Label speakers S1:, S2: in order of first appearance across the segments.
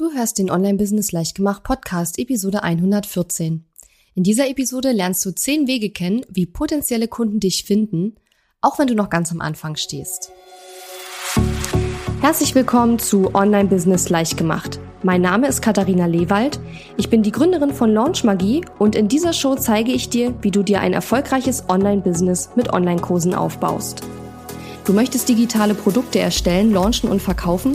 S1: Du hörst den Online-Business Leichtgemacht Podcast Episode 114. In dieser Episode lernst du zehn Wege kennen, wie potenzielle Kunden dich finden, auch wenn du noch ganz am Anfang stehst. Herzlich willkommen zu Online-Business Leichtgemacht. Mein Name ist Katharina Lewald. Ich bin die Gründerin von Launch Magie und in dieser Show zeige ich dir, wie du dir ein erfolgreiches Online-Business mit Online-Kursen aufbaust. Du möchtest digitale Produkte erstellen, launchen und verkaufen?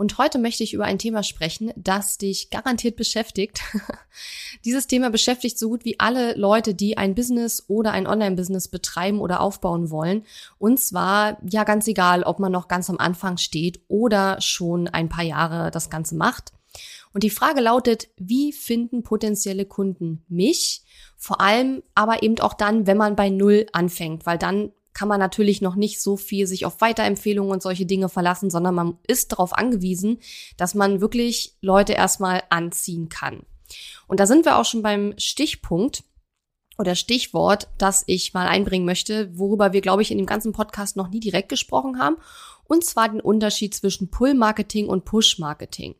S1: und heute möchte ich über ein Thema sprechen, das dich garantiert beschäftigt. Dieses Thema beschäftigt so gut wie alle Leute, die ein Business oder ein Online-Business betreiben oder aufbauen wollen. Und zwar, ja, ganz egal, ob man noch ganz am Anfang steht oder schon ein paar Jahre das Ganze macht. Und die Frage lautet, wie finden potenzielle Kunden mich? Vor allem aber eben auch dann, wenn man bei Null anfängt, weil dann kann man natürlich noch nicht so viel sich auf Weiterempfehlungen und solche Dinge verlassen, sondern man ist darauf angewiesen, dass man wirklich Leute erstmal anziehen kann. Und da sind wir auch schon beim Stichpunkt oder Stichwort, das ich mal einbringen möchte, worüber wir, glaube ich, in dem ganzen Podcast noch nie direkt gesprochen haben, und zwar den Unterschied zwischen Pull-Marketing und Push-Marketing.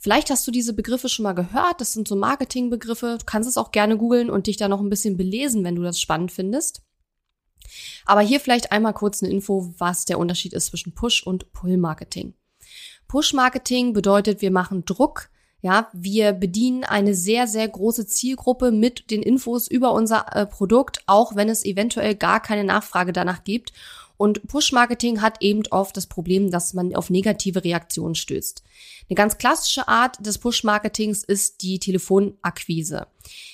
S1: Vielleicht hast du diese Begriffe schon mal gehört. Das sind so Marketingbegriffe. Du kannst es auch gerne googeln und dich da noch ein bisschen belesen, wenn du das spannend findest. Aber hier vielleicht einmal kurz eine Info, was der Unterschied ist zwischen Push- und Pull-Marketing. Push-Marketing bedeutet, wir machen Druck, ja, wir bedienen eine sehr, sehr große Zielgruppe mit den Infos über unser äh, Produkt, auch wenn es eventuell gar keine Nachfrage danach gibt. Und Push-Marketing hat eben oft das Problem, dass man auf negative Reaktionen stößt. Eine ganz klassische Art des Push-Marketings ist die Telefonakquise.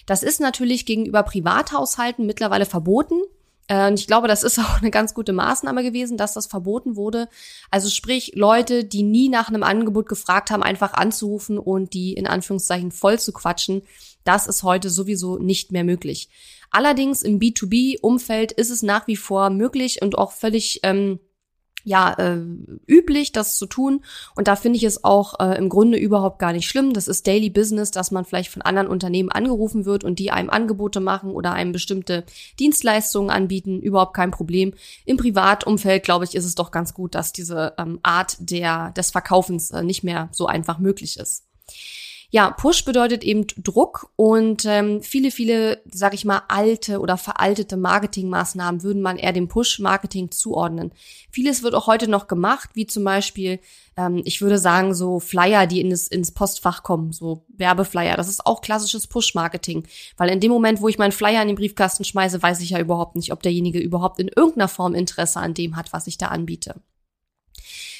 S1: Das ist natürlich gegenüber Privathaushalten mittlerweile verboten. Äh, und ich glaube, das ist auch eine ganz gute Maßnahme gewesen, dass das verboten wurde. Also sprich, Leute, die nie nach einem Angebot gefragt haben, einfach anzurufen und die in Anführungszeichen voll zu quatschen, das ist heute sowieso nicht mehr möglich. Allerdings im B2B-Umfeld ist es nach wie vor möglich und auch völlig ähm, ja äh, üblich, das zu tun. Und da finde ich es auch äh, im Grunde überhaupt gar nicht schlimm. Das ist Daily Business, dass man vielleicht von anderen Unternehmen angerufen wird und die einem Angebote machen oder einem bestimmte Dienstleistungen anbieten. Überhaupt kein Problem. Im Privatumfeld, glaube ich, ist es doch ganz gut, dass diese ähm, Art der, des Verkaufens äh, nicht mehr so einfach möglich ist. Ja, Push bedeutet eben Druck und ähm, viele, viele, sag ich mal, alte oder veraltete Marketingmaßnahmen würden man eher dem Push-Marketing zuordnen. Vieles wird auch heute noch gemacht, wie zum Beispiel, ähm, ich würde sagen, so Flyer, die ins, ins Postfach kommen, so Werbeflyer. Das ist auch klassisches Push-Marketing, weil in dem Moment, wo ich meinen Flyer in den Briefkasten schmeiße, weiß ich ja überhaupt nicht, ob derjenige überhaupt in irgendeiner Form Interesse an dem hat, was ich da anbiete.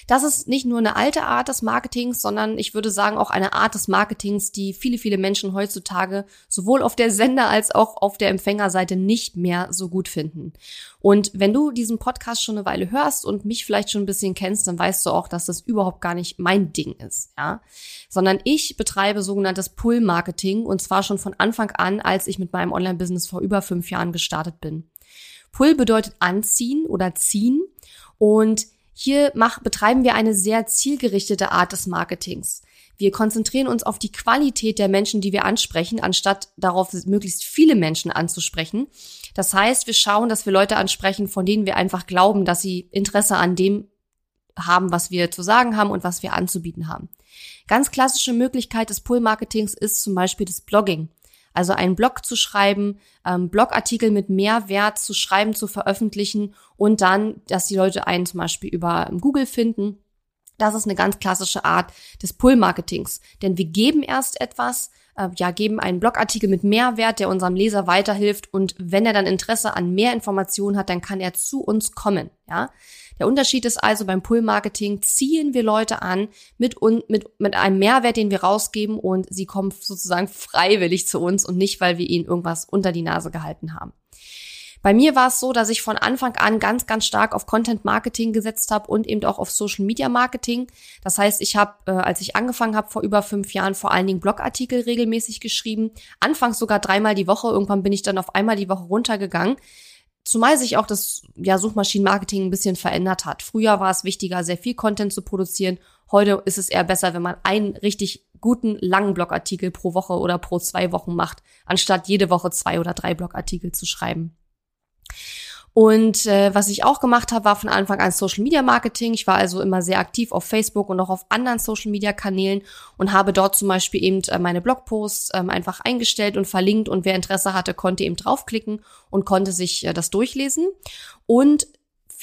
S1: Das ist nicht nur eine alte Art des Marketings, sondern ich würde sagen auch eine Art des Marketings, die viele, viele Menschen heutzutage sowohl auf der Sender als auch auf der Empfängerseite nicht mehr so gut finden. Und wenn du diesen Podcast schon eine Weile hörst und mich vielleicht schon ein bisschen kennst, dann weißt du auch, dass das überhaupt gar nicht mein Ding ist, ja. Sondern ich betreibe sogenanntes Pull-Marketing und zwar schon von Anfang an, als ich mit meinem Online-Business vor über fünf Jahren gestartet bin. Pull bedeutet anziehen oder ziehen und hier mach, betreiben wir eine sehr zielgerichtete Art des Marketings. Wir konzentrieren uns auf die Qualität der Menschen, die wir ansprechen, anstatt darauf, möglichst viele Menschen anzusprechen. Das heißt, wir schauen, dass wir Leute ansprechen, von denen wir einfach glauben, dass sie Interesse an dem haben, was wir zu sagen haben und was wir anzubieten haben. Ganz klassische Möglichkeit des Pull-Marketings ist zum Beispiel das Blogging. Also einen Blog zu schreiben, ähm, Blogartikel mit Mehrwert zu schreiben, zu veröffentlichen und dann, dass die Leute einen zum Beispiel über Google finden. Das ist eine ganz klassische Art des Pull-Marketings. Denn wir geben erst etwas, äh, ja, geben einen Blogartikel mit Mehrwert, der unserem Leser weiterhilft. Und wenn er dann Interesse an mehr Informationen hat, dann kann er zu uns kommen, ja. Der Unterschied ist also beim Pull-Marketing ziehen wir Leute an mit, mit, mit einem Mehrwert, den wir rausgeben und sie kommen sozusagen freiwillig zu uns und nicht, weil wir ihnen irgendwas unter die Nase gehalten haben. Bei mir war es so, dass ich von Anfang an ganz, ganz stark auf Content Marketing gesetzt habe und eben auch auf Social Media Marketing. Das heißt, ich habe, äh, als ich angefangen habe vor über fünf Jahren, vor allen Dingen Blogartikel regelmäßig geschrieben. Anfangs sogar dreimal die Woche. Irgendwann bin ich dann auf einmal die Woche runtergegangen. Zumal sich auch das ja, Suchmaschinenmarketing ein bisschen verändert hat. Früher war es wichtiger, sehr viel Content zu produzieren. Heute ist es eher besser, wenn man einen richtig guten langen Blogartikel pro Woche oder pro zwei Wochen macht, anstatt jede Woche zwei oder drei Blogartikel zu schreiben. Und äh, was ich auch gemacht habe, war von Anfang an Social Media Marketing. Ich war also immer sehr aktiv auf Facebook und auch auf anderen Social Media Kanälen und habe dort zum Beispiel eben äh, meine Blogposts ähm, einfach eingestellt und verlinkt und wer Interesse hatte, konnte eben draufklicken und konnte sich äh, das durchlesen. Und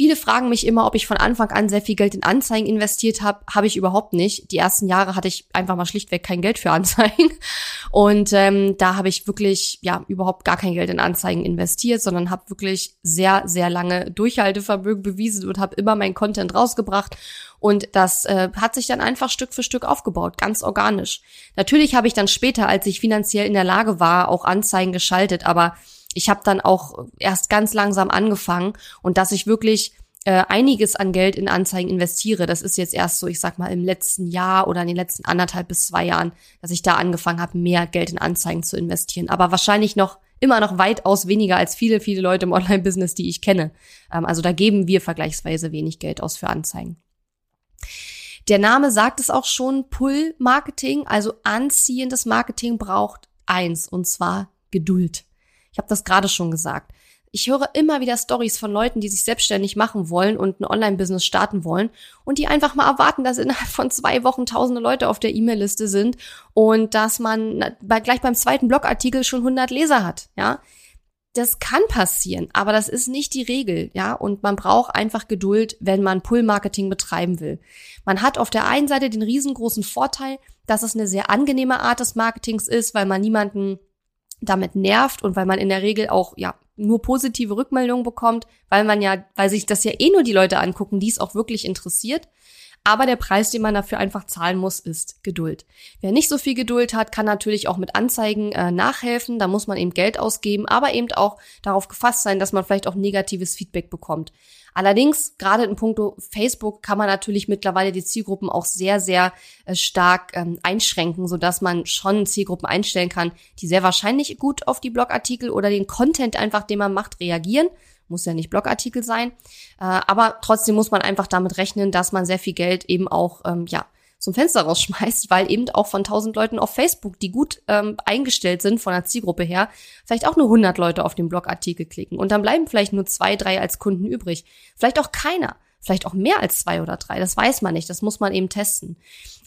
S1: Viele fragen mich immer, ob ich von Anfang an sehr viel Geld in Anzeigen investiert habe. Habe ich überhaupt nicht. Die ersten Jahre hatte ich einfach mal schlichtweg kein Geld für Anzeigen. Und ähm, da habe ich wirklich ja überhaupt gar kein Geld in Anzeigen investiert, sondern habe wirklich sehr, sehr lange Durchhaltevermögen bewiesen und habe immer meinen Content rausgebracht. Und das äh, hat sich dann einfach Stück für Stück aufgebaut, ganz organisch. Natürlich habe ich dann später, als ich finanziell in der Lage war, auch Anzeigen geschaltet, aber ich habe dann auch erst ganz langsam angefangen und dass ich wirklich äh, einiges an Geld in Anzeigen investiere. Das ist jetzt erst so, ich sag mal, im letzten Jahr oder in den letzten anderthalb bis zwei Jahren, dass ich da angefangen habe, mehr Geld in Anzeigen zu investieren. Aber wahrscheinlich noch immer noch weitaus weniger als viele, viele Leute im Online-Business, die ich kenne. Ähm, also da geben wir vergleichsweise wenig Geld aus für Anzeigen. Der Name sagt es auch schon, Pull-Marketing, also anziehendes Marketing braucht eins, und zwar Geduld. Ich habe das gerade schon gesagt. Ich höre immer wieder Stories von Leuten, die sich selbstständig machen wollen und ein Online-Business starten wollen und die einfach mal erwarten, dass innerhalb von zwei Wochen tausende Leute auf der E-Mail-Liste sind und dass man bei, gleich beim zweiten Blogartikel schon 100 Leser hat, ja. Das kann passieren, aber das ist nicht die Regel, ja. Und man braucht einfach Geduld, wenn man Pull-Marketing betreiben will. Man hat auf der einen Seite den riesengroßen Vorteil, dass es eine sehr angenehme Art des Marketings ist, weil man niemanden damit nervt und weil man in der Regel auch ja nur positive Rückmeldungen bekommt, weil man ja, weil sich das ja eh nur die Leute angucken, die es auch wirklich interessiert. Aber der Preis, den man dafür einfach zahlen muss, ist Geduld. Wer nicht so viel Geduld hat, kann natürlich auch mit Anzeigen äh, nachhelfen. Da muss man eben Geld ausgeben, aber eben auch darauf gefasst sein, dass man vielleicht auch negatives Feedback bekommt. Allerdings, gerade in puncto Facebook kann man natürlich mittlerweile die Zielgruppen auch sehr, sehr äh, stark ähm, einschränken, sodass man schon Zielgruppen einstellen kann, die sehr wahrscheinlich gut auf die Blogartikel oder den Content einfach, den man macht, reagieren muss ja nicht Blogartikel sein. Äh, aber trotzdem muss man einfach damit rechnen, dass man sehr viel Geld eben auch, ähm, ja, zum Fenster rausschmeißt, weil eben auch von 1000 Leuten auf Facebook, die gut ähm, eingestellt sind von der Zielgruppe her, vielleicht auch nur 100 Leute auf den Blogartikel klicken und dann bleiben vielleicht nur zwei, drei als Kunden übrig. Vielleicht auch keiner. Vielleicht auch mehr als zwei oder drei. Das weiß man nicht. Das muss man eben testen.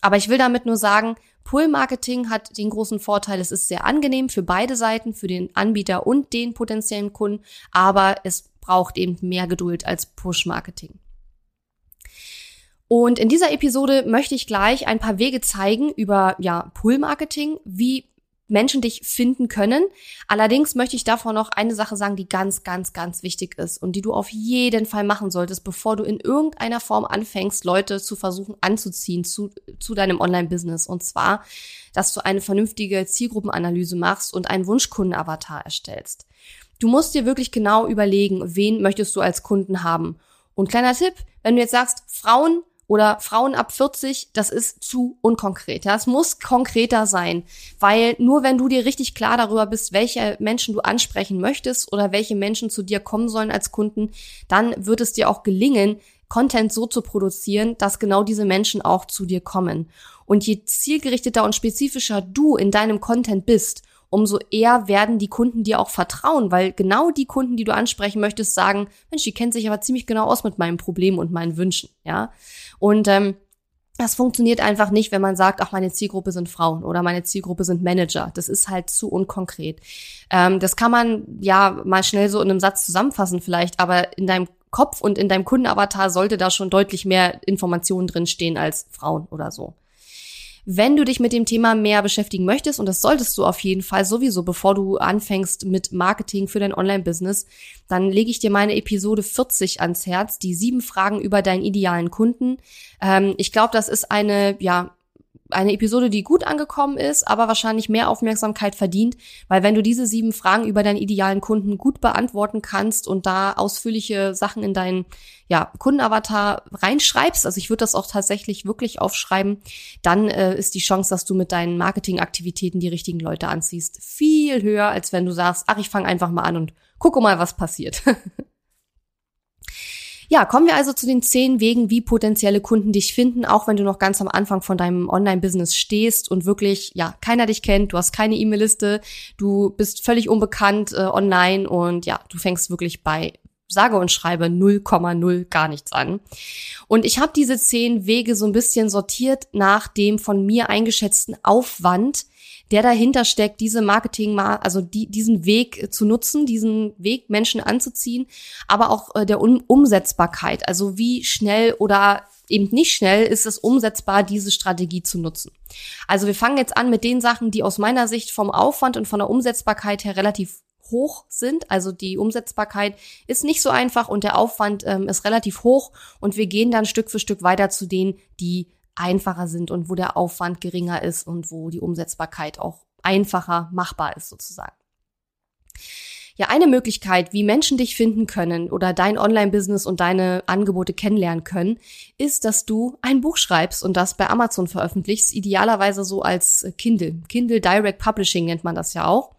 S1: Aber ich will damit nur sagen, Pull-Marketing hat den großen Vorteil, es ist sehr angenehm für beide Seiten, für den Anbieter und den potenziellen Kunden, aber es braucht eben mehr Geduld als Push-Marketing. Und in dieser Episode möchte ich gleich ein paar Wege zeigen über ja, Pull-Marketing, wie Menschen dich finden können. Allerdings möchte ich davor noch eine Sache sagen, die ganz, ganz, ganz wichtig ist und die du auf jeden Fall machen solltest, bevor du in irgendeiner Form anfängst, Leute zu versuchen anzuziehen zu, zu deinem Online-Business. Und zwar, dass du eine vernünftige Zielgruppenanalyse machst und einen Wunschkundenavatar erstellst. Du musst dir wirklich genau überlegen, wen möchtest du als Kunden haben. Und kleiner Tipp, wenn du jetzt sagst, Frauen oder Frauen ab 40, das ist zu unkonkret. Ja, es muss konkreter sein, weil nur wenn du dir richtig klar darüber bist, welche Menschen du ansprechen möchtest oder welche Menschen zu dir kommen sollen als Kunden, dann wird es dir auch gelingen, Content so zu produzieren, dass genau diese Menschen auch zu dir kommen. Und je zielgerichteter und spezifischer du in deinem Content bist, umso eher werden die Kunden dir auch vertrauen, weil genau die Kunden, die du ansprechen möchtest, sagen, Mensch, die kennt sich aber ziemlich genau aus mit meinem Problem und meinen Wünschen, ja. Und ähm, das funktioniert einfach nicht, wenn man sagt, ach, meine Zielgruppe sind Frauen oder meine Zielgruppe sind Manager. Das ist halt zu unkonkret. Ähm, das kann man ja mal schnell so in einem Satz zusammenfassen vielleicht, aber in deinem Kopf und in deinem Kundenavatar sollte da schon deutlich mehr Informationen drin stehen als Frauen oder so. Wenn du dich mit dem Thema mehr beschäftigen möchtest, und das solltest du auf jeden Fall sowieso, bevor du anfängst mit Marketing für dein Online-Business, dann lege ich dir meine Episode 40 ans Herz, die sieben Fragen über deinen idealen Kunden. Ähm, ich glaube, das ist eine, ja, eine Episode, die gut angekommen ist, aber wahrscheinlich mehr Aufmerksamkeit verdient, weil wenn du diese sieben Fragen über deinen idealen Kunden gut beantworten kannst und da ausführliche Sachen in deinen ja, Kundenavatar reinschreibst, also ich würde das auch tatsächlich wirklich aufschreiben, dann äh, ist die Chance, dass du mit deinen Marketingaktivitäten die richtigen Leute anziehst, viel höher, als wenn du sagst, ach, ich fange einfach mal an und gucke mal, was passiert. Ja, kommen wir also zu den zehn Wegen, wie potenzielle Kunden dich finden, auch wenn du noch ganz am Anfang von deinem Online-Business stehst und wirklich, ja, keiner dich kennt, du hast keine E-Mail-Liste, du bist völlig unbekannt äh, online und ja, du fängst wirklich bei sage und schreibe 0,0 gar nichts an. Und ich habe diese zehn Wege so ein bisschen sortiert nach dem von mir eingeschätzten Aufwand, der dahinter steckt, diese Marketing, also die, diesen Weg zu nutzen, diesen Weg Menschen anzuziehen, aber auch äh, der um Umsetzbarkeit. Also wie schnell oder eben nicht schnell ist es umsetzbar, diese Strategie zu nutzen. Also wir fangen jetzt an mit den Sachen, die aus meiner Sicht vom Aufwand und von der Umsetzbarkeit her relativ hoch sind. Also die Umsetzbarkeit ist nicht so einfach und der Aufwand ähm, ist relativ hoch und wir gehen dann Stück für Stück weiter zu denen, die einfacher sind und wo der Aufwand geringer ist und wo die Umsetzbarkeit auch einfacher machbar ist sozusagen. Ja, eine Möglichkeit, wie Menschen dich finden können oder dein Online-Business und deine Angebote kennenlernen können, ist, dass du ein Buch schreibst und das bei Amazon veröffentlichst, idealerweise so als Kindle. Kindle Direct Publishing nennt man das ja auch.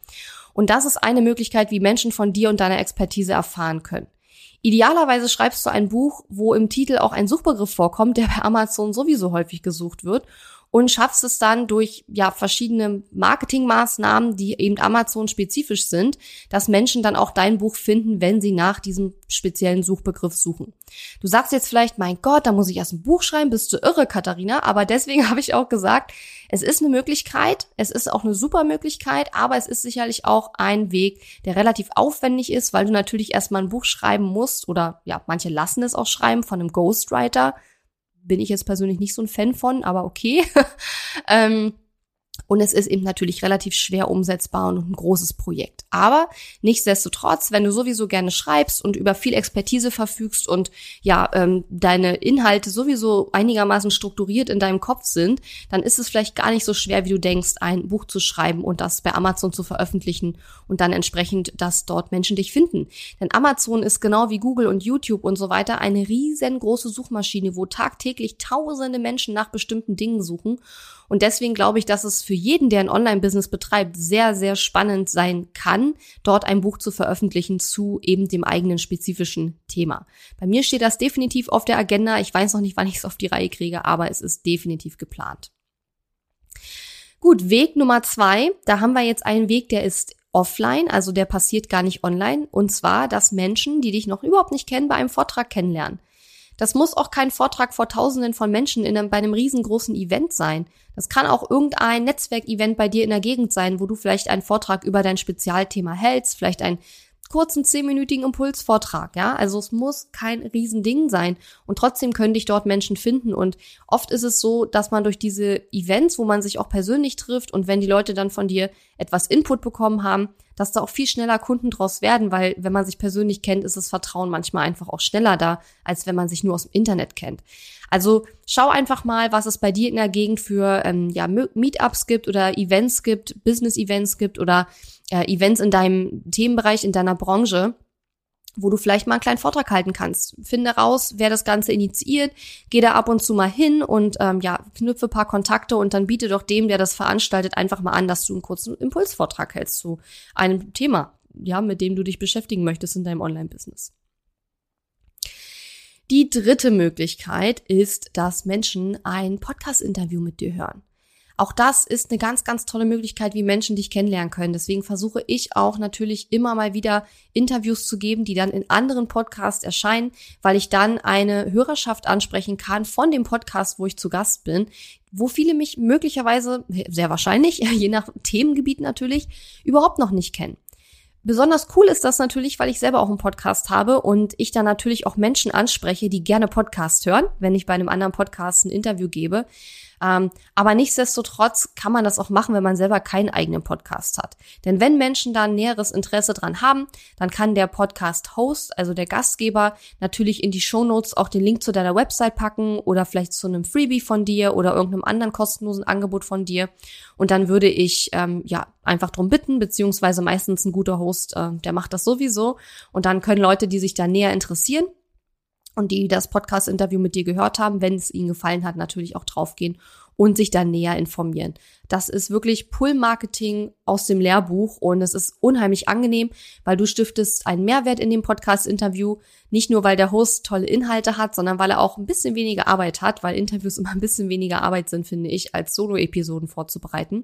S1: Und das ist eine Möglichkeit, wie Menschen von dir und deiner Expertise erfahren können. Idealerweise schreibst du ein Buch, wo im Titel auch ein Suchbegriff vorkommt, der bei Amazon sowieso häufig gesucht wird und schaffst es dann durch ja verschiedene Marketingmaßnahmen, die eben Amazon spezifisch sind, dass Menschen dann auch dein Buch finden, wenn sie nach diesem speziellen Suchbegriff suchen. Du sagst jetzt vielleicht, mein Gott, da muss ich erst ein Buch schreiben, bist du irre, Katharina, aber deswegen habe ich auch gesagt, es ist eine Möglichkeit, es ist auch eine super Möglichkeit, aber es ist sicherlich auch ein Weg, der relativ aufwendig ist, weil du natürlich erstmal ein Buch schreiben musst oder ja, manche lassen es auch schreiben von einem Ghostwriter, bin ich jetzt persönlich nicht so ein Fan von, aber okay. ähm, und es ist eben natürlich relativ schwer umsetzbar und ein großes Projekt. Aber nichtsdestotrotz, wenn du sowieso gerne schreibst und über viel Expertise verfügst und ja, ähm, deine Inhalte sowieso einigermaßen strukturiert in deinem Kopf sind, dann ist es vielleicht gar nicht so schwer, wie du denkst, ein Buch zu schreiben und das bei Amazon zu veröffentlichen und dann entsprechend, dass dort Menschen dich finden. Denn Amazon ist genau wie Google und YouTube und so weiter eine riesengroße Suchmaschine, wo tagtäglich tausende Menschen nach bestimmten Dingen suchen. Und deswegen glaube ich, dass es für jeden, der ein Online-Business betreibt, sehr, sehr spannend sein kann, dort ein Buch zu veröffentlichen zu eben dem eigenen spezifischen Thema. Bei mir steht das definitiv auf der Agenda. Ich weiß noch nicht, wann ich es auf die Reihe kriege, aber es ist definitiv geplant. Gut, Weg Nummer zwei. Da haben wir jetzt einen Weg, der ist offline, also der passiert gar nicht online. Und zwar, dass Menschen, die dich noch überhaupt nicht kennen, bei einem Vortrag kennenlernen. Das muss auch kein Vortrag vor Tausenden von Menschen in einem, bei einem riesengroßen Event sein. Das kann auch irgendein Netzwerkevent bei dir in der Gegend sein, wo du vielleicht einen Vortrag über dein Spezialthema hältst, vielleicht ein kurzen zehnminütigen Impulsvortrag, ja. Also es muss kein Riesending sein. Und trotzdem können dich dort Menschen finden. Und oft ist es so, dass man durch diese Events, wo man sich auch persönlich trifft und wenn die Leute dann von dir etwas Input bekommen haben, dass da auch viel schneller Kunden draus werden, weil wenn man sich persönlich kennt, ist das Vertrauen manchmal einfach auch schneller da, als wenn man sich nur aus dem Internet kennt. Also schau einfach mal, was es bei dir in der Gegend für ähm, ja, Meetups gibt oder Events gibt, Business-Events gibt oder äh, Events in deinem Themenbereich, in deiner Branche wo du vielleicht mal einen kleinen Vortrag halten kannst. Finde raus, wer das Ganze initiiert, geh da ab und zu mal hin und ähm, ja, knüpfe paar Kontakte und dann biete doch dem, der das veranstaltet, einfach mal an, dass du einen kurzen Impulsvortrag hältst zu einem Thema, ja, mit dem du dich beschäftigen möchtest in deinem Online-Business. Die dritte Möglichkeit ist, dass Menschen ein Podcast-Interview mit dir hören. Auch das ist eine ganz, ganz tolle Möglichkeit, wie Menschen dich kennenlernen können. Deswegen versuche ich auch natürlich immer mal wieder Interviews zu geben, die dann in anderen Podcasts erscheinen, weil ich dann eine Hörerschaft ansprechen kann von dem Podcast, wo ich zu Gast bin, wo viele mich möglicherweise, sehr wahrscheinlich, je nach Themengebiet natürlich, überhaupt noch nicht kennen. Besonders cool ist das natürlich, weil ich selber auch einen Podcast habe und ich dann natürlich auch Menschen anspreche, die gerne Podcast hören, wenn ich bei einem anderen Podcast ein Interview gebe. Ähm, aber nichtsdestotrotz kann man das auch machen, wenn man selber keinen eigenen Podcast hat. Denn wenn Menschen da ein näheres Interesse dran haben, dann kann der Podcast-Host, also der Gastgeber, natürlich in die Shownotes auch den Link zu deiner Website packen oder vielleicht zu einem Freebie von dir oder irgendeinem anderen kostenlosen Angebot von dir. Und dann würde ich ähm, ja einfach drum bitten, beziehungsweise meistens ein guter Host, äh, der macht das sowieso. Und dann können Leute, die sich da näher interessieren, und die das Podcast-Interview mit dir gehört haben, wenn es ihnen gefallen hat, natürlich auch draufgehen und sich dann näher informieren. Das ist wirklich Pull-Marketing aus dem Lehrbuch und es ist unheimlich angenehm, weil du stiftest einen Mehrwert in dem Podcast-Interview. Nicht nur, weil der Host tolle Inhalte hat, sondern weil er auch ein bisschen weniger Arbeit hat, weil Interviews immer ein bisschen weniger Arbeit sind, finde ich, als Solo-Episoden vorzubereiten.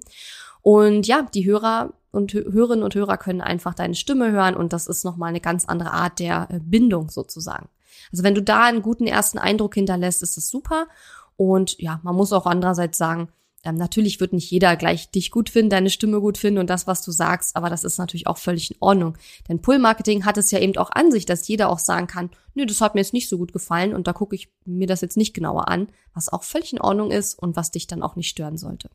S1: Und ja, die Hörer und Hörerinnen und Hörer können einfach deine Stimme hören und das ist nochmal eine ganz andere Art der äh, Bindung sozusagen. Also wenn du da einen guten ersten Eindruck hinterlässt, ist das super. Und ja, man muss auch andererseits sagen, ähm, natürlich wird nicht jeder gleich dich gut finden, deine Stimme gut finden und das, was du sagst, aber das ist natürlich auch völlig in Ordnung. Denn Pull-Marketing hat es ja eben auch an sich, dass jeder auch sagen kann, nö, das hat mir jetzt nicht so gut gefallen und da gucke ich mir das jetzt nicht genauer an, was auch völlig in Ordnung ist und was dich dann auch nicht stören sollte.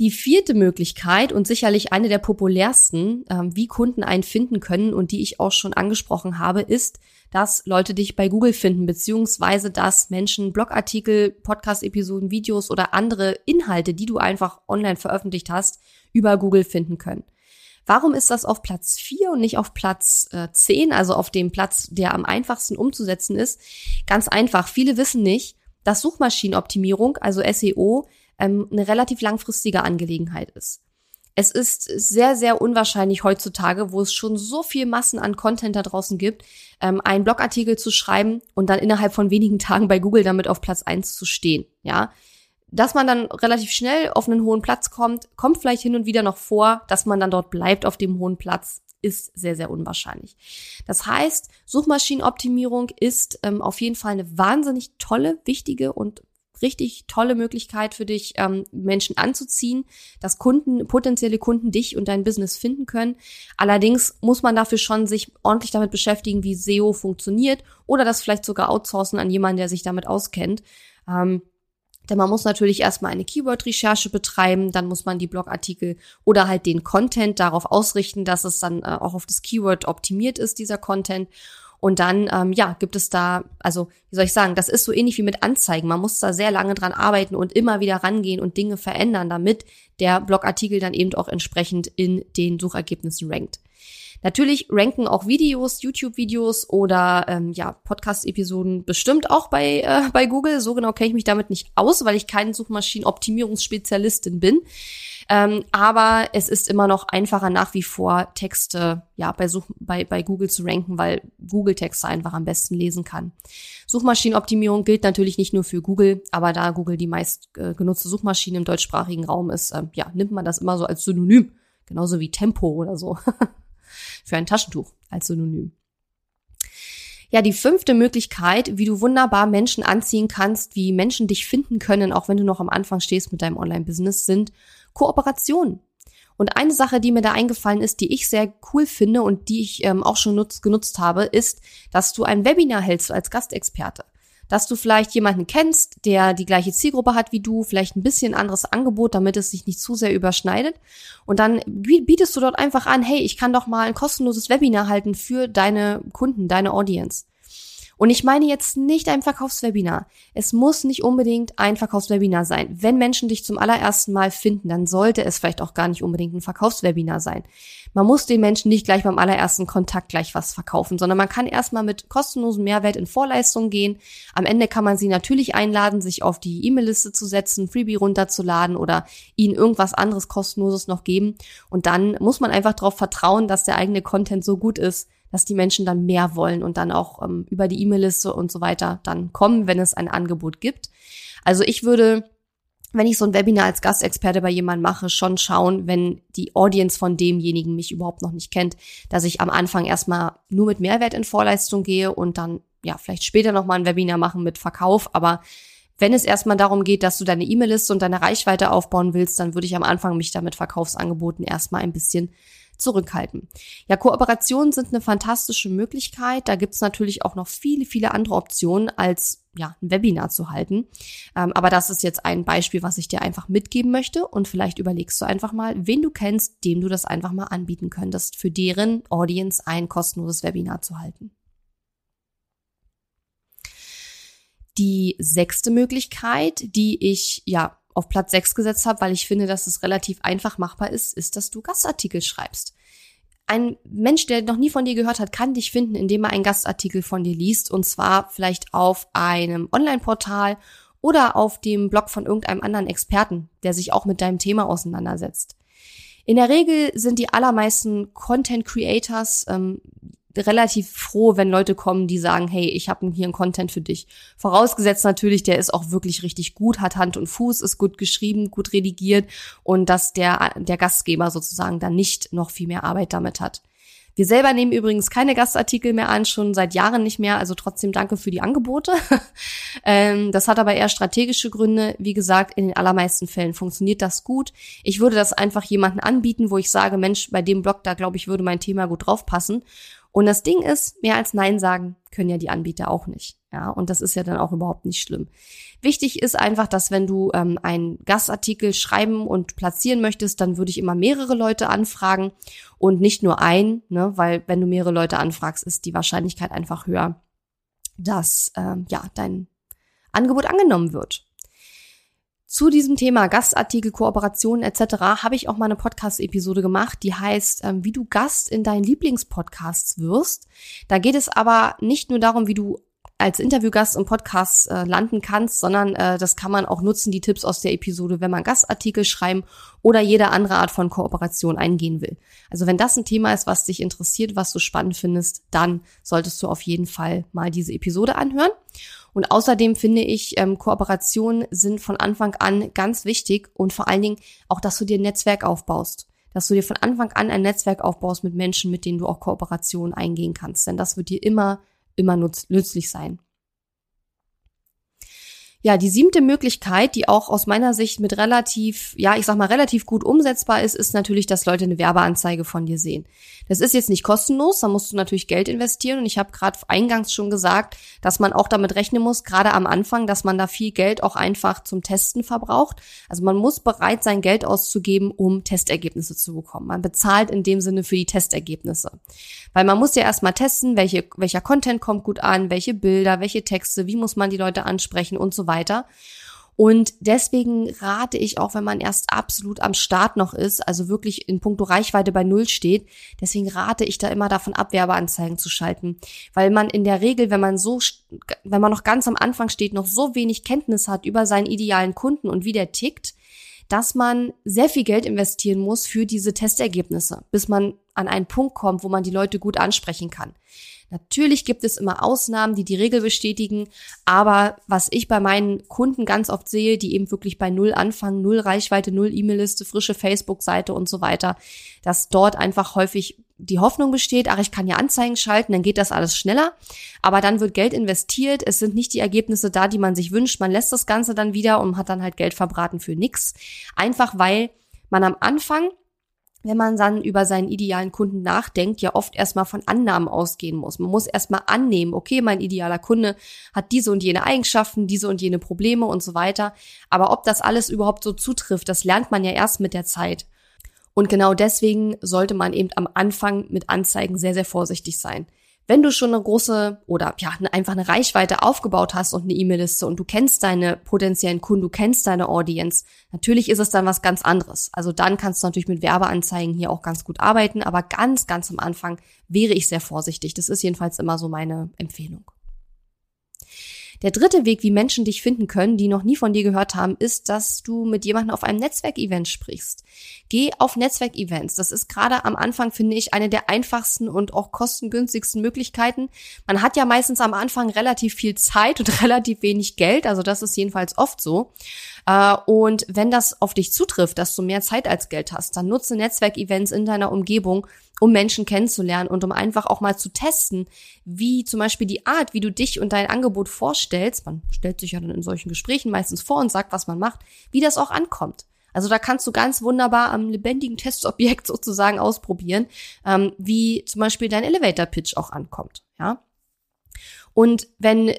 S1: Die vierte Möglichkeit und sicherlich eine der populärsten, ähm, wie Kunden einen finden können und die ich auch schon angesprochen habe, ist, dass Leute dich bei Google finden, beziehungsweise dass Menschen Blogartikel, Podcast-Episoden, Videos oder andere Inhalte, die du einfach online veröffentlicht hast, über Google finden können. Warum ist das auf Platz 4 und nicht auf Platz äh, 10, also auf dem Platz, der am einfachsten umzusetzen ist? Ganz einfach. Viele wissen nicht, dass Suchmaschinenoptimierung, also SEO, ähm, eine relativ langfristige Angelegenheit ist. Es ist sehr, sehr unwahrscheinlich heutzutage, wo es schon so viel Massen an Content da draußen gibt, ähm, einen Blogartikel zu schreiben und dann innerhalb von wenigen Tagen bei Google damit auf Platz eins zu stehen. Ja, dass man dann relativ schnell auf einen hohen Platz kommt, kommt vielleicht hin und wieder noch vor, dass man dann dort bleibt auf dem hohen Platz, ist sehr, sehr unwahrscheinlich. Das heißt, Suchmaschinenoptimierung ist ähm, auf jeden Fall eine wahnsinnig tolle, wichtige und richtig tolle Möglichkeit für dich, ähm, Menschen anzuziehen, dass Kunden, potenzielle Kunden dich und dein Business finden können. Allerdings muss man dafür schon sich ordentlich damit beschäftigen, wie SEO funktioniert oder das vielleicht sogar outsourcen an jemanden, der sich damit auskennt. Ähm, denn man muss natürlich erstmal eine Keyword-Recherche betreiben, dann muss man die Blogartikel oder halt den Content darauf ausrichten, dass es dann äh, auch auf das Keyword optimiert ist, dieser Content. Und dann, ähm, ja, gibt es da, also wie soll ich sagen, das ist so ähnlich wie mit Anzeigen. Man muss da sehr lange dran arbeiten und immer wieder rangehen und Dinge verändern, damit der Blogartikel dann eben auch entsprechend in den Suchergebnissen rankt. Natürlich ranken auch Videos, YouTube-Videos oder ähm, ja Podcast-Episoden bestimmt auch bei äh, bei Google. So genau kenne ich mich damit nicht aus, weil ich kein Suchmaschinenoptimierungsspezialistin bin. Ähm, aber es ist immer noch einfacher nach wie vor Texte ja bei, Such bei, bei Google zu ranken, weil Google Texte einfach am besten lesen kann. Suchmaschinenoptimierung gilt natürlich nicht nur für Google, aber da Google die meist äh, genutzte Suchmaschine im deutschsprachigen Raum ist, äh, ja, nimmt man das immer so als Synonym. Genauso wie Tempo oder so. für ein Taschentuch als Synonym. Ja, die fünfte Möglichkeit, wie du wunderbar Menschen anziehen kannst, wie Menschen dich finden können, auch wenn du noch am Anfang stehst mit deinem Online-Business, sind Kooperation. Und eine Sache, die mir da eingefallen ist, die ich sehr cool finde und die ich ähm, auch schon nutz, genutzt habe, ist, dass du ein Webinar hältst als Gastexperte. Dass du vielleicht jemanden kennst, der die gleiche Zielgruppe hat wie du, vielleicht ein bisschen anderes Angebot, damit es sich nicht zu sehr überschneidet. Und dann bietest du dort einfach an, hey, ich kann doch mal ein kostenloses Webinar halten für deine Kunden, deine Audience. Und ich meine jetzt nicht ein Verkaufswebinar. Es muss nicht unbedingt ein Verkaufswebinar sein. Wenn Menschen dich zum allerersten Mal finden, dann sollte es vielleicht auch gar nicht unbedingt ein Verkaufswebinar sein. Man muss den Menschen nicht gleich beim allerersten Kontakt gleich was verkaufen, sondern man kann erstmal mit kostenlosem Mehrwert in Vorleistung gehen. Am Ende kann man sie natürlich einladen, sich auf die E-Mail-Liste zu setzen, Freebie runterzuladen oder ihnen irgendwas anderes kostenloses noch geben. Und dann muss man einfach darauf vertrauen, dass der eigene Content so gut ist, dass die Menschen dann mehr wollen und dann auch ähm, über die E-Mail-Liste und so weiter dann kommen, wenn es ein Angebot gibt. Also ich würde, wenn ich so ein Webinar als Gastexperte bei jemandem mache, schon schauen, wenn die Audience von demjenigen mich überhaupt noch nicht kennt, dass ich am Anfang erstmal nur mit Mehrwert in Vorleistung gehe und dann ja vielleicht später noch mal ein Webinar machen mit Verkauf, aber wenn es erstmal darum geht, dass du deine E-Mail-Liste und deine Reichweite aufbauen willst, dann würde ich am Anfang mich da mit Verkaufsangeboten erstmal ein bisschen zurückhalten. Ja, Kooperationen sind eine fantastische Möglichkeit. Da gibt's natürlich auch noch viele, viele andere Optionen, als ja, ein Webinar zu halten. Ähm, aber das ist jetzt ein Beispiel, was ich dir einfach mitgeben möchte. Und vielleicht überlegst du einfach mal, wen du kennst, dem du das einfach mal anbieten könntest, für deren Audience ein kostenloses Webinar zu halten. Die sechste Möglichkeit, die ich ja auf Platz 6 gesetzt habe, weil ich finde, dass es relativ einfach machbar ist, ist, dass du Gastartikel schreibst. Ein Mensch, der noch nie von dir gehört hat, kann dich finden, indem er einen Gastartikel von dir liest und zwar vielleicht auf einem Online-Portal oder auf dem Blog von irgendeinem anderen Experten, der sich auch mit deinem Thema auseinandersetzt. In der Regel sind die allermeisten Content Creators ähm, relativ froh, wenn Leute kommen, die sagen, hey, ich habe hier einen Content für dich. Vorausgesetzt natürlich, der ist auch wirklich richtig gut, hat Hand und Fuß, ist gut geschrieben, gut redigiert und dass der, der Gastgeber sozusagen dann nicht noch viel mehr Arbeit damit hat. Wir selber nehmen übrigens keine Gastartikel mehr an, schon seit Jahren nicht mehr. Also trotzdem danke für die Angebote. ähm, das hat aber eher strategische Gründe. Wie gesagt, in den allermeisten Fällen funktioniert das gut. Ich würde das einfach jemanden anbieten, wo ich sage, Mensch, bei dem Blog da glaube ich würde mein Thema gut draufpassen. Und das Ding ist, mehr als Nein sagen können ja die Anbieter auch nicht. Ja, und das ist ja dann auch überhaupt nicht schlimm. Wichtig ist einfach, dass wenn du ähm, einen Gastartikel schreiben und platzieren möchtest, dann würde ich immer mehrere Leute anfragen und nicht nur ein, ne, weil wenn du mehrere Leute anfragst, ist die Wahrscheinlichkeit einfach höher, dass ähm, ja dein Angebot angenommen wird. Zu diesem Thema Gastartikel, Kooperationen etc. habe ich auch mal eine Podcast-Episode gemacht, die heißt, ähm, wie du Gast in deinen Lieblingspodcasts wirst. Da geht es aber nicht nur darum, wie du als Interviewgast im Podcast äh, landen kannst, sondern äh, das kann man auch nutzen, die Tipps aus der Episode, wenn man Gastartikel schreiben oder jede andere Art von Kooperation eingehen will. Also wenn das ein Thema ist, was dich interessiert, was du spannend findest, dann solltest du auf jeden Fall mal diese Episode anhören. Und außerdem finde ich, ähm, Kooperationen sind von Anfang an ganz wichtig und vor allen Dingen auch, dass du dir ein Netzwerk aufbaust. Dass du dir von Anfang an ein Netzwerk aufbaust mit Menschen, mit denen du auch Kooperationen eingehen kannst. Denn das wird dir immer, immer nutz nützlich sein. Ja, die siebte Möglichkeit, die auch aus meiner Sicht mit relativ, ja, ich sag mal, relativ gut umsetzbar ist, ist natürlich, dass Leute eine Werbeanzeige von dir sehen. Das ist jetzt nicht kostenlos, da musst du natürlich Geld investieren. Und ich habe gerade eingangs schon gesagt, dass man auch damit rechnen muss, gerade am Anfang, dass man da viel Geld auch einfach zum Testen verbraucht. Also man muss bereit sein, Geld auszugeben, um Testergebnisse zu bekommen. Man bezahlt in dem Sinne für die Testergebnisse. Weil man muss ja erstmal testen, welche, welcher Content kommt gut an, welche Bilder, welche Texte, wie muss man die Leute ansprechen und so weiter. Und deswegen rate ich auch, wenn man erst absolut am Start noch ist, also wirklich in puncto Reichweite bei Null steht, deswegen rate ich da immer davon ab, Werbeanzeigen zu schalten. Weil man in der Regel, wenn man so, wenn man noch ganz am Anfang steht, noch so wenig Kenntnis hat über seinen idealen Kunden und wie der tickt, dass man sehr viel Geld investieren muss für diese Testergebnisse, bis man an einen Punkt kommt, wo man die Leute gut ansprechen kann. Natürlich gibt es immer Ausnahmen, die die Regel bestätigen, aber was ich bei meinen Kunden ganz oft sehe, die eben wirklich bei Null anfangen, Null Reichweite, Null E-Mail-Liste, frische Facebook-Seite und so weiter, dass dort einfach häufig die Hoffnung besteht, ach, ich kann ja Anzeigen schalten, dann geht das alles schneller. Aber dann wird Geld investiert, es sind nicht die Ergebnisse da, die man sich wünscht. Man lässt das Ganze dann wieder und hat dann halt Geld verbraten für nix. Einfach weil man am Anfang wenn man dann über seinen idealen Kunden nachdenkt, ja oft erstmal von Annahmen ausgehen muss. Man muss erstmal annehmen, okay, mein idealer Kunde hat diese und jene Eigenschaften, diese und jene Probleme und so weiter. Aber ob das alles überhaupt so zutrifft, das lernt man ja erst mit der Zeit. Und genau deswegen sollte man eben am Anfang mit Anzeigen sehr, sehr vorsichtig sein. Wenn du schon eine große oder ja, einfach eine Reichweite aufgebaut hast und eine E-Mail-Liste und du kennst deine potenziellen Kunden, du kennst deine Audience, natürlich ist es dann was ganz anderes. Also dann kannst du natürlich mit Werbeanzeigen hier auch ganz gut arbeiten, aber ganz, ganz am Anfang wäre ich sehr vorsichtig. Das ist jedenfalls immer so meine Empfehlung. Der dritte Weg, wie Menschen dich finden können, die noch nie von dir gehört haben, ist, dass du mit jemandem auf einem Netzwerkevent sprichst. Geh auf Netzwerkevents. Das ist gerade am Anfang, finde ich, eine der einfachsten und auch kostengünstigsten Möglichkeiten. Man hat ja meistens am Anfang relativ viel Zeit und relativ wenig Geld. Also das ist jedenfalls oft so. Äh, und wenn das auf dich zutrifft, dass du mehr Zeit als Geld hast, dann nutze Netzwerkevents in deiner Umgebung, um Menschen kennenzulernen und um einfach auch mal zu testen, wie zum Beispiel die Art, wie du dich und dein Angebot vorstellst. Man stellt sich ja dann in solchen Gesprächen meistens vor und sagt, was man macht, wie das auch ankommt. Also da kannst du ganz wunderbar am lebendigen Testobjekt sozusagen ausprobieren, ähm, wie zum Beispiel dein Elevator-Pitch auch ankommt. Ja. Und wenn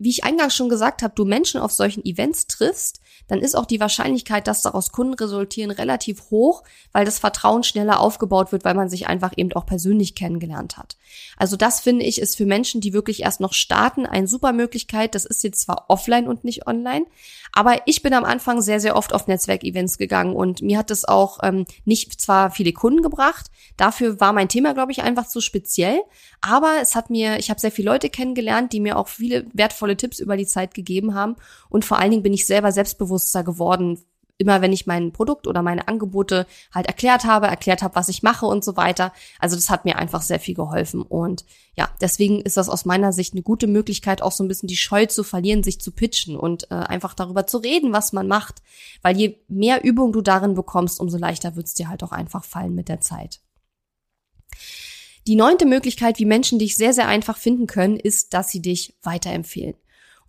S1: wie ich eingangs schon gesagt habe, du Menschen auf solchen Events triffst, dann ist auch die Wahrscheinlichkeit, dass daraus Kunden resultieren, relativ hoch, weil das Vertrauen schneller aufgebaut wird, weil man sich einfach eben auch persönlich kennengelernt hat. Also das finde ich ist für Menschen, die wirklich erst noch starten, eine super Möglichkeit. Das ist jetzt zwar offline und nicht online, aber ich bin am Anfang sehr, sehr oft auf Netzwerkevents gegangen und mir hat es auch ähm, nicht zwar viele Kunden gebracht, dafür war mein Thema, glaube ich, einfach zu speziell, aber es hat mir, ich habe sehr viele Leute kennengelernt, die mir auch viele wertvolle Tipps über die Zeit gegeben haben und vor allen Dingen bin ich selber selbstbewusst selbstbewusster geworden, immer wenn ich mein Produkt oder meine Angebote halt erklärt habe, erklärt habe, was ich mache und so weiter. Also das hat mir einfach sehr viel geholfen. Und ja, deswegen ist das aus meiner Sicht eine gute Möglichkeit, auch so ein bisschen die Scheu zu verlieren, sich zu pitchen und äh, einfach darüber zu reden, was man macht. Weil je mehr Übung du darin bekommst, umso leichter wird es dir halt auch einfach fallen mit der Zeit. Die neunte Möglichkeit, wie Menschen dich sehr, sehr einfach finden können, ist, dass sie dich weiterempfehlen.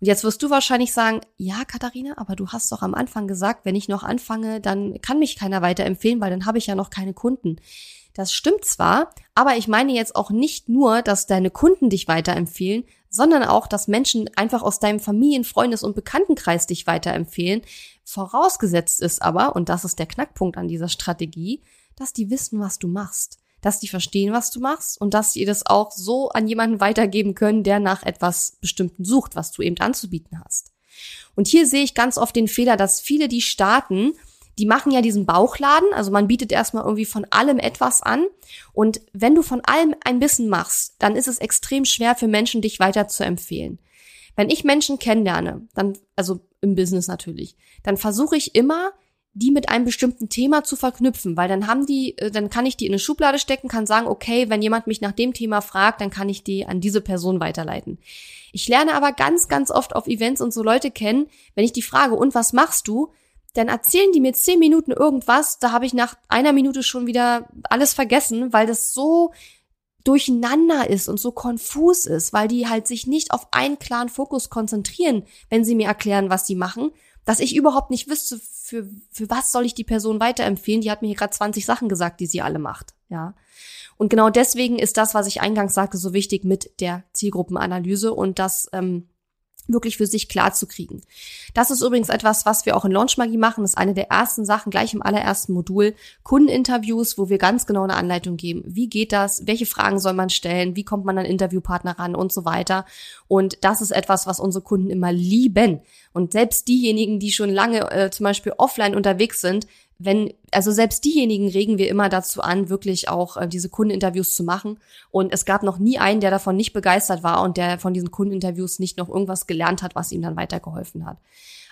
S1: Und jetzt wirst du wahrscheinlich sagen, ja, Katharina, aber du hast doch am Anfang gesagt, wenn ich noch anfange, dann kann mich keiner weiterempfehlen, weil dann habe ich ja noch keine Kunden. Das stimmt zwar, aber ich meine jetzt auch nicht nur, dass deine Kunden dich weiterempfehlen, sondern auch, dass Menschen einfach aus deinem Familien-, Freundes- und Bekanntenkreis dich weiterempfehlen. Vorausgesetzt ist aber, und das ist der Knackpunkt an dieser Strategie, dass die wissen, was du machst dass die verstehen, was du machst und dass sie das auch so an jemanden weitergeben können, der nach etwas Bestimmten sucht, was du eben anzubieten hast. Und hier sehe ich ganz oft den Fehler, dass viele, die starten, die machen ja diesen Bauchladen, also man bietet erstmal irgendwie von allem etwas an. Und wenn du von allem ein bisschen machst, dann ist es extrem schwer für Menschen, dich weiter zu empfehlen. Wenn ich Menschen kennenlerne, dann, also im Business natürlich, dann versuche ich immer, die mit einem bestimmten Thema zu verknüpfen, weil dann haben die, äh, dann kann ich die in eine Schublade stecken, kann sagen, okay, wenn jemand mich nach dem Thema fragt, dann kann ich die an diese Person weiterleiten. Ich lerne aber ganz, ganz oft auf Events und so Leute kennen, wenn ich die frage, und was machst du? Dann erzählen die mir zehn Minuten irgendwas, da habe ich nach einer Minute schon wieder alles vergessen, weil das so durcheinander ist und so konfus ist, weil die halt sich nicht auf einen klaren Fokus konzentrieren, wenn sie mir erklären, was sie machen, dass ich überhaupt nicht wüsste, für, für was soll ich die Person weiterempfehlen. Die hat mir hier gerade 20 Sachen gesagt, die sie alle macht. Ja. Und genau deswegen ist das, was ich eingangs sagte, so wichtig mit der Zielgruppenanalyse und das ähm, wirklich für sich klar zu kriegen. Das ist übrigens etwas, was wir auch in Launchmagie machen. Das ist eine der ersten Sachen, gleich im allerersten Modul. Kundeninterviews, wo wir ganz genau eine Anleitung geben. Wie geht das? Welche Fragen soll man stellen? Wie kommt man an Interviewpartner ran und so weiter? Und das ist etwas, was unsere Kunden immer lieben. Und selbst diejenigen, die schon lange äh, zum Beispiel offline unterwegs sind, wenn, also selbst diejenigen regen wir immer dazu an, wirklich auch äh, diese Kundeninterviews zu machen. Und es gab noch nie einen, der davon nicht begeistert war und der von diesen Kundeninterviews nicht noch irgendwas gelernt hat, was ihm dann weitergeholfen hat.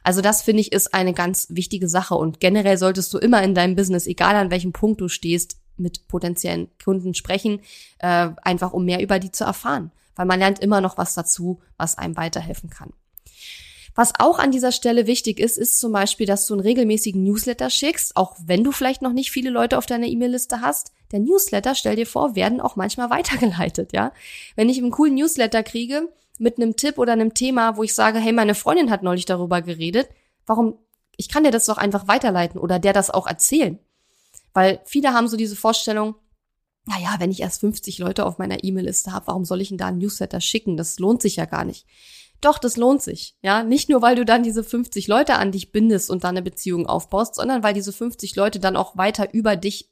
S1: Also das finde ich ist eine ganz wichtige Sache und generell solltest du immer in deinem Business, egal an welchem Punkt du stehst, mit potenziellen Kunden sprechen, äh, einfach um mehr über die zu erfahren, weil man lernt immer noch was dazu, was einem weiterhelfen kann. Was auch an dieser Stelle wichtig ist, ist zum Beispiel, dass du einen regelmäßigen Newsletter schickst, auch wenn du vielleicht noch nicht viele Leute auf deiner E-Mail-Liste hast. Der Newsletter, stell dir vor, werden auch manchmal weitergeleitet, ja. Wenn ich einen coolen Newsletter kriege mit einem Tipp oder einem Thema, wo ich sage, hey, meine Freundin hat neulich darüber geredet, warum, ich kann dir das doch einfach weiterleiten oder der das auch erzählen. Weil viele haben so diese Vorstellung, naja, wenn ich erst 50 Leute auf meiner E-Mail-Liste habe, warum soll ich denn da einen Newsletter schicken? Das lohnt sich ja gar nicht. Doch, das lohnt sich. Ja, nicht nur, weil du dann diese 50 Leute an dich bindest und dann eine Beziehung aufbaust, sondern weil diese 50 Leute dann auch weiter über dich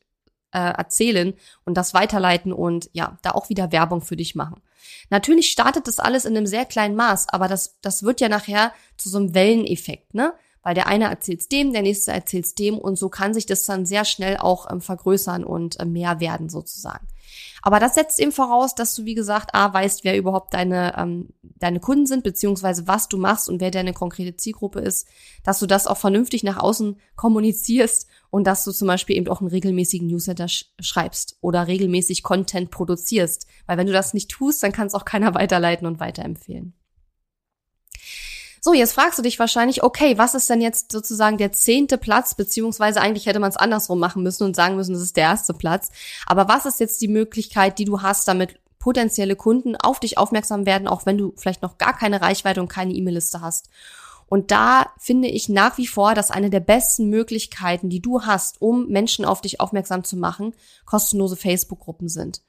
S1: äh, erzählen und das weiterleiten und ja, da auch wieder Werbung für dich machen. Natürlich startet das alles in einem sehr kleinen Maß, aber das, das wird ja nachher zu so einem Welleneffekt, ne? weil der eine erzählt's dem, der nächste erzählt's dem und so kann sich das dann sehr schnell auch ähm, vergrößern und äh, mehr werden sozusagen. Aber das setzt eben voraus, dass du, wie gesagt, A, weißt, wer überhaupt deine, ähm, deine Kunden sind, beziehungsweise was du machst und wer deine konkrete Zielgruppe ist, dass du das auch vernünftig nach außen kommunizierst und dass du zum Beispiel eben auch einen regelmäßigen Newsletter sch schreibst oder regelmäßig Content produzierst. Weil wenn du das nicht tust, dann kann es auch keiner weiterleiten und weiterempfehlen. So, jetzt fragst du dich wahrscheinlich, okay, was ist denn jetzt sozusagen der zehnte Platz, beziehungsweise eigentlich hätte man es andersrum machen müssen und sagen müssen, das ist der erste Platz. Aber was ist jetzt die Möglichkeit, die du hast, damit potenzielle Kunden auf dich aufmerksam werden, auch wenn du vielleicht noch gar keine Reichweite und keine E-Mail-Liste hast? Und da finde ich nach wie vor, dass eine der besten Möglichkeiten, die du hast, um Menschen auf dich aufmerksam zu machen, kostenlose Facebook-Gruppen sind.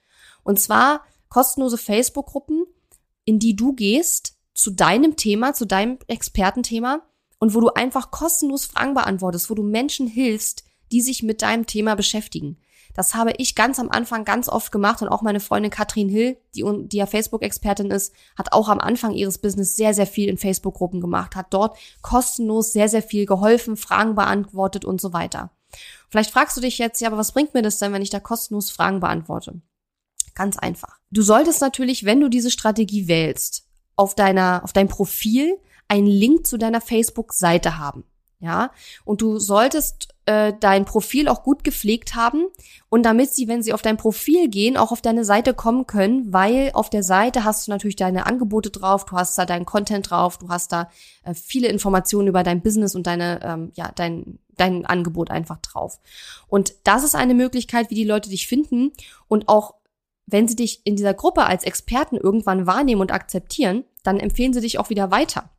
S1: Und zwar kostenlose Facebook-Gruppen, in die du gehst zu deinem Thema, zu deinem Expertenthema und wo du einfach kostenlos Fragen beantwortest, wo du Menschen hilfst, die sich mit deinem Thema beschäftigen. Das habe ich ganz am Anfang ganz oft gemacht und auch meine Freundin Katrin Hill, die, die ja Facebook-Expertin ist, hat auch am Anfang ihres Business sehr, sehr viel in Facebook-Gruppen gemacht, hat dort kostenlos sehr, sehr viel geholfen, Fragen beantwortet und so weiter. Vielleicht fragst du dich jetzt, ja, aber was bringt mir das denn, wenn ich da kostenlos Fragen beantworte? Ganz einfach. Du solltest natürlich, wenn du diese Strategie wählst, auf deiner, auf deinem Profil einen Link zu deiner Facebook-Seite haben. Ja, und du solltest äh, dein Profil auch gut gepflegt haben und damit sie, wenn sie auf dein Profil gehen, auch auf deine Seite kommen können, weil auf der Seite hast du natürlich deine Angebote drauf, du hast da deinen Content drauf, du hast da äh, viele Informationen über dein Business und deine, ähm, ja, dein, dein Angebot einfach drauf. Und das ist eine Möglichkeit, wie die Leute dich finden und auch wenn sie dich in dieser Gruppe als Experten irgendwann wahrnehmen und akzeptieren, dann empfehlen sie dich auch wieder weiter.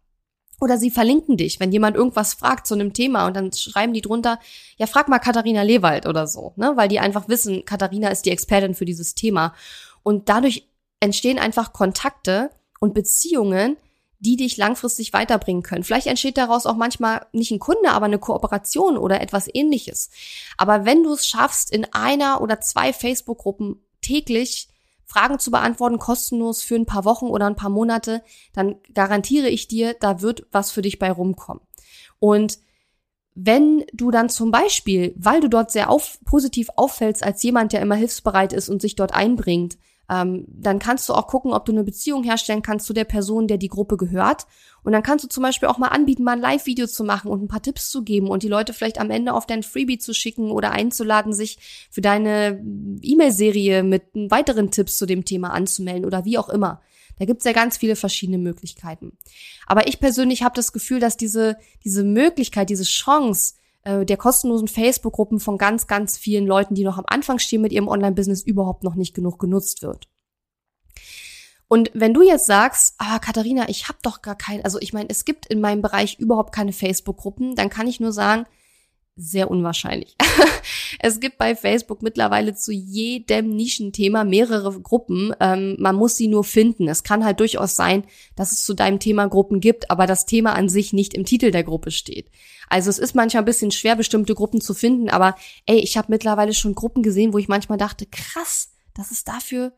S1: Oder sie verlinken dich, wenn jemand irgendwas fragt zu einem Thema und dann schreiben die drunter, ja, frag mal Katharina Lewald oder so, ne? Weil die einfach wissen, Katharina ist die Expertin für dieses Thema. Und dadurch entstehen einfach Kontakte und Beziehungen, die dich langfristig weiterbringen können. Vielleicht entsteht daraus auch manchmal nicht ein Kunde, aber eine Kooperation oder etwas ähnliches. Aber wenn du es schaffst, in einer oder zwei Facebook-Gruppen täglich Fragen zu beantworten, kostenlos für ein paar Wochen oder ein paar Monate, dann garantiere ich dir, da wird was für dich bei rumkommen. Und wenn du dann zum Beispiel, weil du dort sehr auf, positiv auffällst als jemand, der immer hilfsbereit ist und sich dort einbringt, ähm, dann kannst du auch gucken, ob du eine Beziehung herstellen kannst zu der Person, der die Gruppe gehört. Und dann kannst du zum Beispiel auch mal anbieten, mal ein Live-Video zu machen und ein paar Tipps zu geben und die Leute vielleicht am Ende auf dein Freebie zu schicken oder einzuladen, sich für deine E-Mail-Serie mit weiteren Tipps zu dem Thema anzumelden oder wie auch immer. Da gibt's ja ganz viele verschiedene Möglichkeiten. Aber ich persönlich habe das Gefühl, dass diese, diese Möglichkeit, diese Chance, äh, der kostenlosen Facebook-Gruppen von ganz, ganz vielen Leuten, die noch am Anfang stehen mit ihrem Online-Business, überhaupt noch nicht genug genutzt wird. Und wenn du jetzt sagst, ah, Katharina, ich habe doch gar kein, also ich meine, es gibt in meinem Bereich überhaupt keine Facebook-Gruppen, dann kann ich nur sagen, sehr unwahrscheinlich. es gibt bei Facebook mittlerweile zu jedem Nischenthema mehrere Gruppen. Ähm, man muss sie nur finden. Es kann halt durchaus sein, dass es zu deinem Thema Gruppen gibt, aber das Thema an sich nicht im Titel der Gruppe steht. Also es ist manchmal ein bisschen schwer, bestimmte Gruppen zu finden, aber ey, ich habe mittlerweile schon Gruppen gesehen, wo ich manchmal dachte, krass, dass es dafür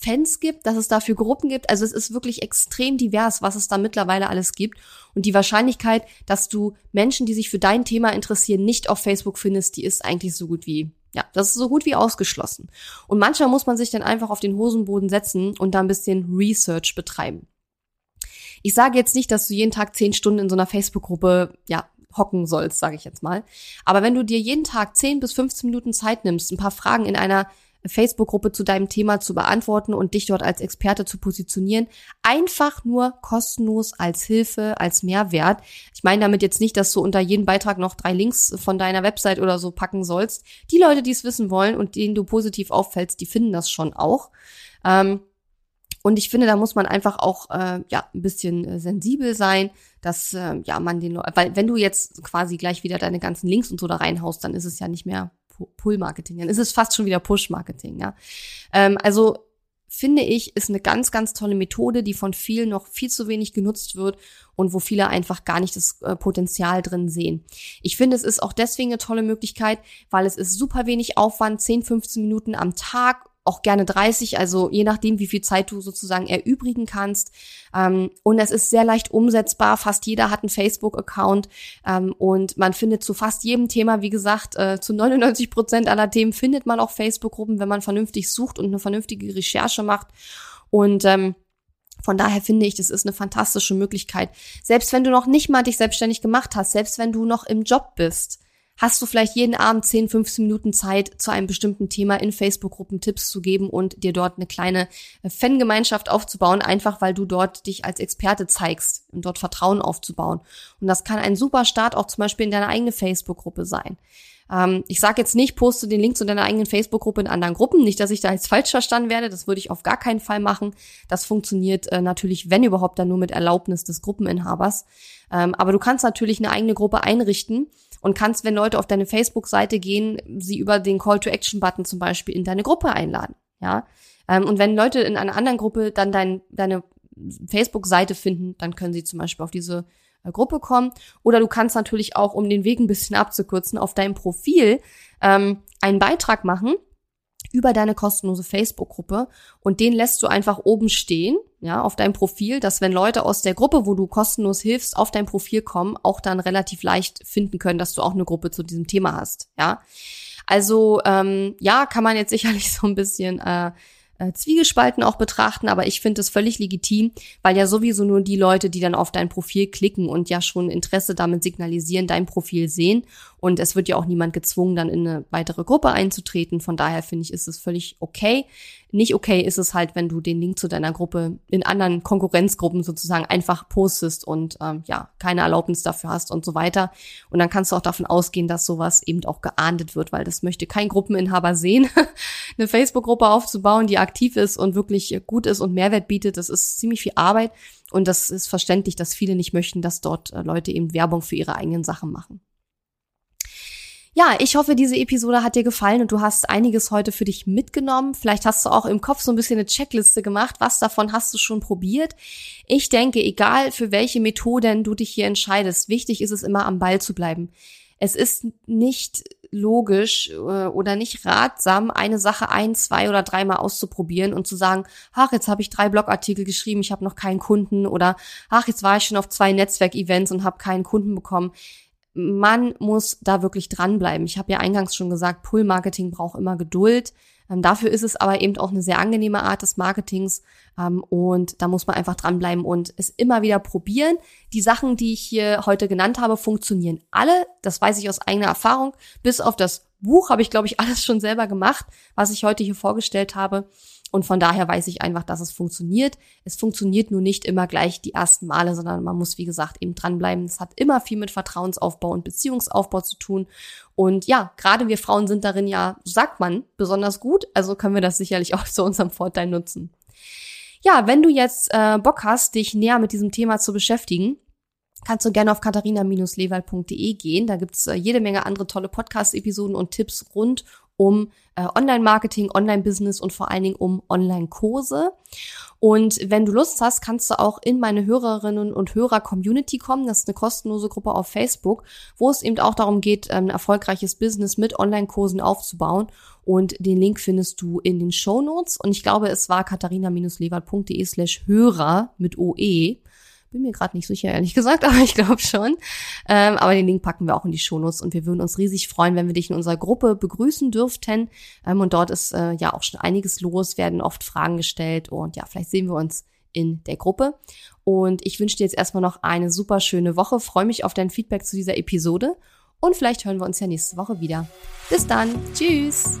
S1: Fans gibt, dass es dafür Gruppen gibt. Also es ist wirklich extrem divers, was es da mittlerweile alles gibt. Und die Wahrscheinlichkeit, dass du Menschen, die sich für dein Thema interessieren, nicht auf Facebook findest, die ist eigentlich so gut wie, ja, das ist so gut wie ausgeschlossen. Und manchmal muss man sich dann einfach auf den Hosenboden setzen und da ein bisschen Research betreiben. Ich sage jetzt nicht, dass du jeden Tag zehn Stunden in so einer Facebook-Gruppe, ja, hocken sollst, sage ich jetzt mal. Aber wenn du dir jeden Tag 10 bis 15 Minuten Zeit nimmst, ein paar Fragen in einer Facebook-Gruppe zu deinem Thema zu beantworten und dich dort als Experte zu positionieren. Einfach nur kostenlos als Hilfe, als Mehrwert. Ich meine damit jetzt nicht, dass du unter jedem Beitrag noch drei Links von deiner Website oder so packen sollst. Die Leute, die es wissen wollen und denen du positiv auffällst, die finden das schon auch. Ähm, und ich finde, da muss man einfach auch äh, ja ein bisschen äh, sensibel sein, dass äh, ja man den, weil wenn du jetzt quasi gleich wieder deine ganzen Links und so da reinhaust, dann ist es ja nicht mehr Pull-Marketing, dann ist es fast schon wieder Push-Marketing. Ja? Ähm, also finde ich, ist eine ganz, ganz tolle Methode, die von vielen noch viel zu wenig genutzt wird und wo viele einfach gar nicht das äh, Potenzial drin sehen. Ich finde, es ist auch deswegen eine tolle Möglichkeit, weil es ist super wenig Aufwand, 10, 15 Minuten am Tag auch gerne 30, also je nachdem, wie viel Zeit du sozusagen erübrigen kannst. Ähm, und es ist sehr leicht umsetzbar. Fast jeder hat einen Facebook-Account ähm, und man findet zu fast jedem Thema, wie gesagt, äh, zu 99 Prozent aller Themen findet man auch Facebook-Gruppen, wenn man vernünftig sucht und eine vernünftige Recherche macht. Und ähm, von daher finde ich, das ist eine fantastische Möglichkeit. Selbst wenn du noch nicht mal dich selbstständig gemacht hast, selbst wenn du noch im Job bist, hast du vielleicht jeden Abend 10, 15 Minuten Zeit, zu einem bestimmten Thema in Facebook-Gruppen Tipps zu geben und dir dort eine kleine äh, Fangemeinschaft aufzubauen, einfach weil du dort dich als Experte zeigst und dort Vertrauen aufzubauen. Und das kann ein super Start auch zum Beispiel in deine eigene Facebook-Gruppe sein. Ähm, ich sage jetzt nicht, poste den Link zu deiner eigenen Facebook-Gruppe in anderen Gruppen. Nicht, dass ich da jetzt falsch verstanden werde. Das würde ich auf gar keinen Fall machen. Das funktioniert äh, natürlich, wenn überhaupt, dann nur mit Erlaubnis des Gruppeninhabers. Ähm, aber du kannst natürlich eine eigene Gruppe einrichten und kannst, wenn Leute auf deine Facebook-Seite gehen, sie über den Call-to-Action-Button zum Beispiel in deine Gruppe einladen. Ja. Ähm, und wenn Leute in einer anderen Gruppe dann dein, deine Facebook-Seite finden, dann können sie zum Beispiel auf diese äh, Gruppe kommen. Oder du kannst natürlich auch, um den Weg ein bisschen abzukürzen, auf deinem Profil ähm, einen Beitrag machen über deine kostenlose Facebook-Gruppe und den lässt du einfach oben stehen, ja, auf deinem Profil, dass wenn Leute aus der Gruppe, wo du kostenlos hilfst, auf dein Profil kommen, auch dann relativ leicht finden können, dass du auch eine Gruppe zu diesem Thema hast, ja. Also ähm, ja, kann man jetzt sicherlich so ein bisschen äh, äh, Zwiegespalten auch betrachten, aber ich finde es völlig legitim, weil ja sowieso nur die Leute, die dann auf dein Profil klicken und ja schon Interesse damit signalisieren, dein Profil sehen. Und es wird ja auch niemand gezwungen, dann in eine weitere Gruppe einzutreten. Von daher finde ich, ist es völlig okay. Nicht okay ist es halt, wenn du den Link zu deiner Gruppe in anderen Konkurrenzgruppen sozusagen einfach postest und ähm, ja, keine Erlaubnis dafür hast und so weiter. Und dann kannst du auch davon ausgehen, dass sowas eben auch geahndet wird, weil das möchte kein Gruppeninhaber sehen. eine Facebook-Gruppe aufzubauen, die aktiv ist und wirklich gut ist und Mehrwert bietet, das ist ziemlich viel Arbeit. Und das ist verständlich, dass viele nicht möchten, dass dort äh, Leute eben Werbung für ihre eigenen Sachen machen. Ja, ich hoffe, diese Episode hat dir gefallen und du hast einiges heute für dich mitgenommen. Vielleicht hast du auch im Kopf so ein bisschen eine Checkliste gemacht. Was davon hast du schon probiert? Ich denke, egal für welche Methoden du dich hier entscheidest, wichtig ist es immer am Ball zu bleiben. Es ist nicht logisch äh, oder nicht ratsam, eine Sache ein, zwei oder dreimal auszuprobieren und zu sagen, ach, jetzt habe ich drei Blogartikel geschrieben, ich habe noch keinen Kunden oder ach, jetzt war ich schon auf zwei Netzwerkevents und habe keinen Kunden bekommen man muss da wirklich dranbleiben. Ich habe ja eingangs schon gesagt, Pull-Marketing braucht immer Geduld. Ähm, dafür ist es aber eben auch eine sehr angenehme Art des Marketings ähm, und da muss man einfach dranbleiben und es immer wieder probieren. Die Sachen, die ich hier heute genannt habe, funktionieren alle. Das weiß ich aus eigener Erfahrung. Bis auf das Buch habe ich, glaube ich, alles schon selber gemacht, was ich heute hier vorgestellt habe. Und von daher weiß ich einfach, dass es funktioniert. Es funktioniert nur nicht immer gleich die ersten Male, sondern man muss, wie gesagt, eben dranbleiben. Es hat immer viel mit Vertrauensaufbau und Beziehungsaufbau zu tun. Und ja, gerade wir Frauen sind darin ja, sagt man, besonders gut. Also können wir das sicherlich auch zu unserem Vorteil nutzen. Ja, wenn du jetzt äh, Bock hast, dich näher mit diesem Thema zu beschäftigen, kannst du gerne auf katharina-lewald.de gehen. Da gibt's äh, jede Menge andere tolle Podcast-Episoden und Tipps rund um äh, Online-Marketing, Online-Business und vor allen Dingen um Online-Kurse. Und wenn du Lust hast, kannst du auch in meine Hörerinnen und Hörer-Community kommen. Das ist eine kostenlose Gruppe auf Facebook, wo es eben auch darum geht, ein erfolgreiches Business mit Online-Kursen aufzubauen. Und den Link findest du in den Show Notes. Und ich glaube, es war katharina-lewald.de slash Hörer mit OE. Bin mir gerade nicht sicher, ehrlich gesagt, aber ich glaube schon. Ähm, aber den Link packen wir auch in die Shownotes und wir würden uns riesig freuen, wenn wir dich in unserer Gruppe begrüßen dürften. Ähm, und dort ist äh, ja auch schon einiges los, werden oft Fragen gestellt und ja, vielleicht sehen wir uns in der Gruppe. Und ich wünsche dir jetzt erstmal noch eine super schöne Woche. Freue mich auf dein Feedback zu dieser Episode und vielleicht hören wir uns ja nächste Woche wieder. Bis dann. Tschüss.